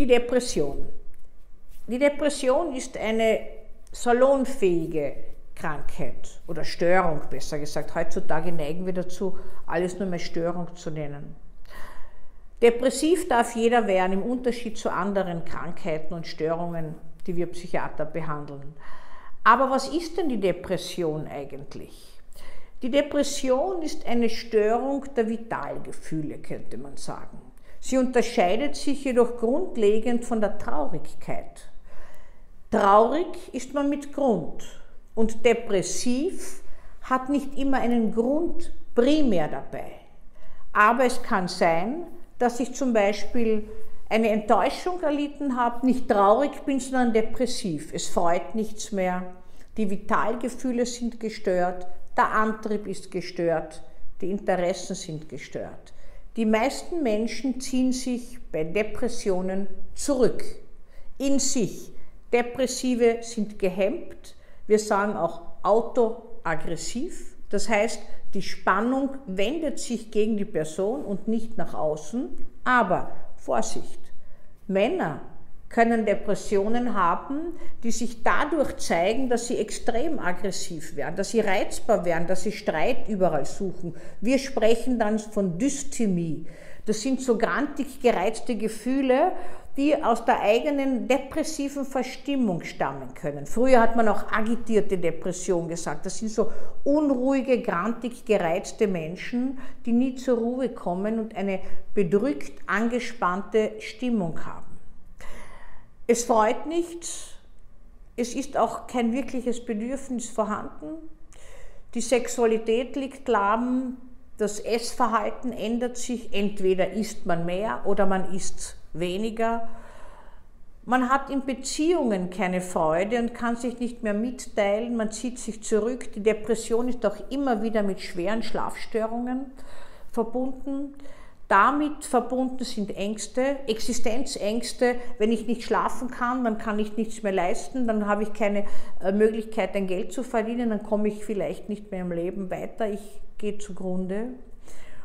Die Depression. Die Depression ist eine salonfähige Krankheit oder Störung, besser gesagt. Heutzutage neigen wir dazu, alles nur mehr Störung zu nennen. Depressiv darf jeder werden, im Unterschied zu anderen Krankheiten und Störungen, die wir Psychiater behandeln. Aber was ist denn die Depression eigentlich? Die Depression ist eine Störung der Vitalgefühle, könnte man sagen. Sie unterscheidet sich jedoch grundlegend von der Traurigkeit. Traurig ist man mit Grund und depressiv hat nicht immer einen Grund primär dabei. Aber es kann sein, dass ich zum Beispiel eine Enttäuschung erlitten habe, nicht traurig bin, sondern depressiv. Es freut nichts mehr, die Vitalgefühle sind gestört, der Antrieb ist gestört, die Interessen sind gestört. Die meisten Menschen ziehen sich bei Depressionen zurück, in sich. Depressive sind gehemmt, wir sagen auch autoaggressiv, das heißt, die Spannung wendet sich gegen die Person und nicht nach außen, aber Vorsicht, Männer können Depressionen haben, die sich dadurch zeigen, dass sie extrem aggressiv werden, dass sie reizbar werden, dass sie Streit überall suchen. Wir sprechen dann von Dysthymie. Das sind so grantig gereizte Gefühle, die aus der eigenen depressiven Verstimmung stammen können. Früher hat man auch agitierte Depression gesagt. Das sind so unruhige, grantig gereizte Menschen, die nie zur Ruhe kommen und eine bedrückt angespannte Stimmung haben. Es freut nicht, es ist auch kein wirkliches Bedürfnis vorhanden. Die Sexualität liegt lahm, das Essverhalten ändert sich, entweder isst man mehr oder man isst weniger. Man hat in Beziehungen keine Freude und kann sich nicht mehr mitteilen, man zieht sich zurück. Die Depression ist auch immer wieder mit schweren Schlafstörungen verbunden. Damit verbunden sind Ängste, Existenzängste. Wenn ich nicht schlafen kann, dann kann ich nichts mehr leisten, dann habe ich keine äh, Möglichkeit, ein Geld zu verdienen, dann komme ich vielleicht nicht mehr im Leben weiter, ich gehe zugrunde.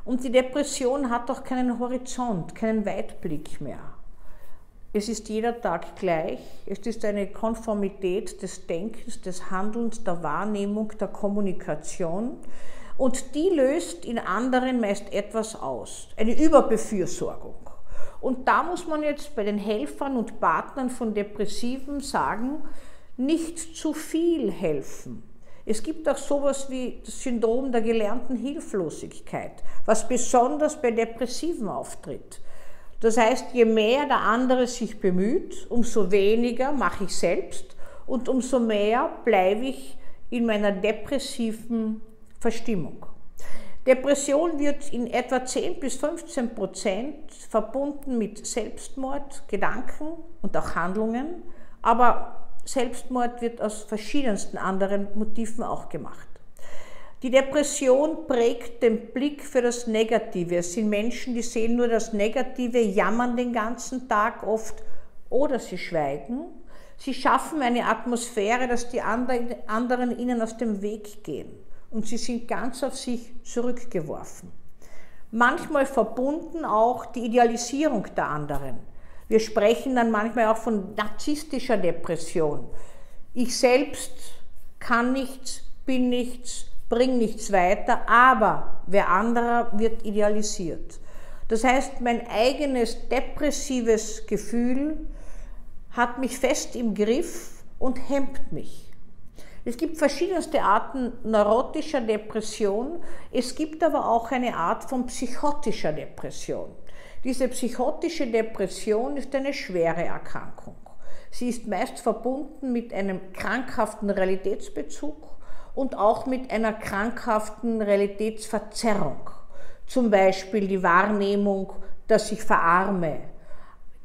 Und die Depression hat auch keinen Horizont, keinen Weitblick mehr. Es ist jeder Tag gleich. Es ist eine Konformität des Denkens, des Handelns, der Wahrnehmung, der Kommunikation und die löst in anderen meist etwas aus, eine Überbefürsorgung. Und da muss man jetzt bei den Helfern und Partnern von Depressiven sagen, nicht zu viel helfen. Es gibt auch sowas wie das Syndrom der gelernten Hilflosigkeit, was besonders bei Depressiven auftritt. Das heißt, je mehr der andere sich bemüht, umso weniger mache ich selbst und umso mehr bleibe ich in meiner depressiven Verstimmung. Depression wird in etwa 10 bis 15 Prozent verbunden mit Selbstmord, Gedanken und auch Handlungen, aber Selbstmord wird aus verschiedensten anderen Motiven auch gemacht. Die Depression prägt den Blick für das Negative. Es sind Menschen, die sehen nur das Negative, jammern den ganzen Tag oft oder sie schweigen. Sie schaffen eine Atmosphäre, dass die anderen ihnen aus dem Weg gehen und sie sind ganz auf sich zurückgeworfen. Manchmal verbunden auch die Idealisierung der anderen. Wir sprechen dann manchmal auch von narzisstischer Depression. Ich selbst kann nichts, bin nichts, bringe nichts weiter, aber wer anderer wird idealisiert. Das heißt, mein eigenes depressives Gefühl hat mich fest im Griff und hemmt mich. Es gibt verschiedenste Arten neurotischer Depression. Es gibt aber auch eine Art von psychotischer Depression. Diese psychotische Depression ist eine schwere Erkrankung. Sie ist meist verbunden mit einem krankhaften Realitätsbezug und auch mit einer krankhaften Realitätsverzerrung. Zum Beispiel die Wahrnehmung, dass ich verarme.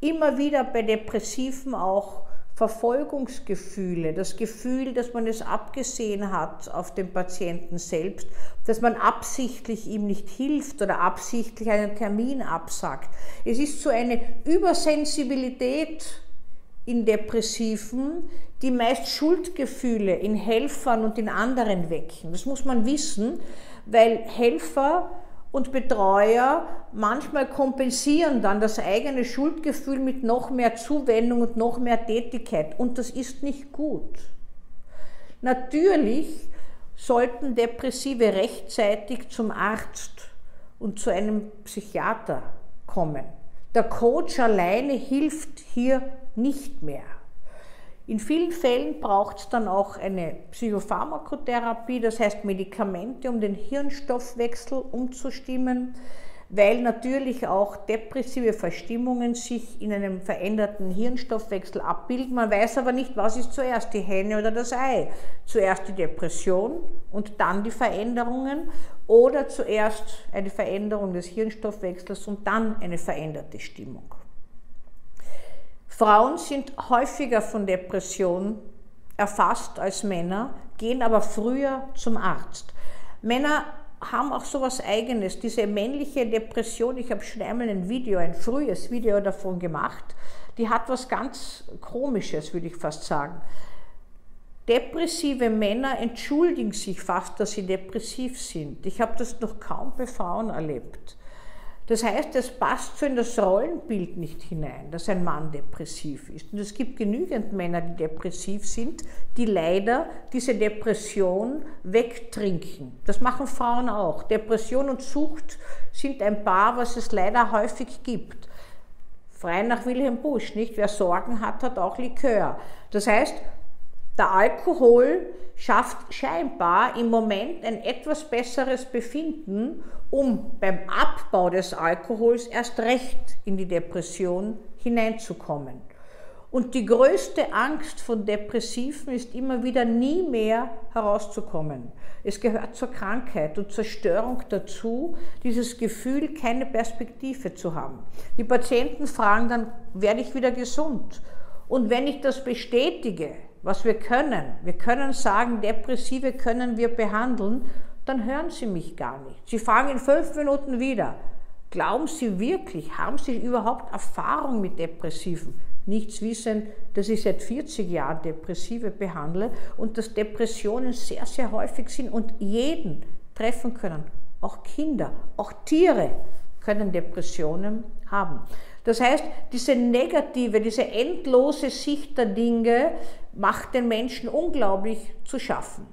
Immer wieder bei Depressiven auch Verfolgungsgefühle, das Gefühl, dass man es abgesehen hat auf den Patienten selbst, dass man absichtlich ihm nicht hilft oder absichtlich einen Termin absagt. Es ist so eine Übersensibilität in Depressiven, die meist Schuldgefühle in Helfern und in anderen wecken. Das muss man wissen, weil Helfer und Betreuer manchmal kompensieren dann das eigene Schuldgefühl mit noch mehr Zuwendung und noch mehr Tätigkeit. Und das ist nicht gut. Natürlich sollten Depressive rechtzeitig zum Arzt und zu einem Psychiater kommen. Der Coach alleine hilft hier nicht mehr. In vielen Fällen braucht es dann auch eine Psychopharmakotherapie, das heißt Medikamente, um den Hirnstoffwechsel umzustimmen, weil natürlich auch depressive Verstimmungen sich in einem veränderten Hirnstoffwechsel abbilden. Man weiß aber nicht, was ist zuerst, die Henne oder das Ei. Zuerst die Depression und dann die Veränderungen oder zuerst eine Veränderung des Hirnstoffwechsels und dann eine veränderte Stimmung. Frauen sind häufiger von Depressionen erfasst als Männer, gehen aber früher zum Arzt. Männer haben auch so etwas Eigenes, diese männliche Depression. Ich habe schon einmal ein Video, ein frühes Video davon gemacht. Die hat was ganz Komisches, würde ich fast sagen. Depressive Männer entschuldigen sich fast, dass sie depressiv sind. Ich habe das noch kaum bei Frauen erlebt. Das heißt, es passt so in das Rollenbild nicht hinein, dass ein Mann depressiv ist. Und es gibt genügend Männer, die depressiv sind, die leider diese Depression wegtrinken. Das machen Frauen auch. Depression und Sucht sind ein Paar, was es leider häufig gibt. Frei nach Wilhelm Busch, nicht? Wer Sorgen hat, hat auch Likör. Das heißt, der Alkohol schafft scheinbar im Moment ein etwas besseres Befinden, um beim Abbau des Alkohols erst recht in die Depression hineinzukommen. Und die größte Angst von Depressiven ist immer wieder nie mehr herauszukommen. Es gehört zur Krankheit und zur Störung dazu, dieses Gefühl, keine Perspektive zu haben. Die Patienten fragen dann, werde ich wieder gesund? Und wenn ich das bestätige, was wir können. Wir können sagen, Depressive können wir behandeln, dann hören Sie mich gar nicht. Sie fragen in fünf Minuten wieder. Glauben Sie wirklich, haben Sie überhaupt Erfahrung mit Depressiven? Nichts wissen, dass ich seit 40 Jahren Depressive behandle und dass Depressionen sehr, sehr häufig sind und jeden treffen können. Auch Kinder, auch Tiere können Depressionen haben. Das heißt, diese negative, diese endlose Sicht der Dinge macht den Menschen unglaublich zu schaffen.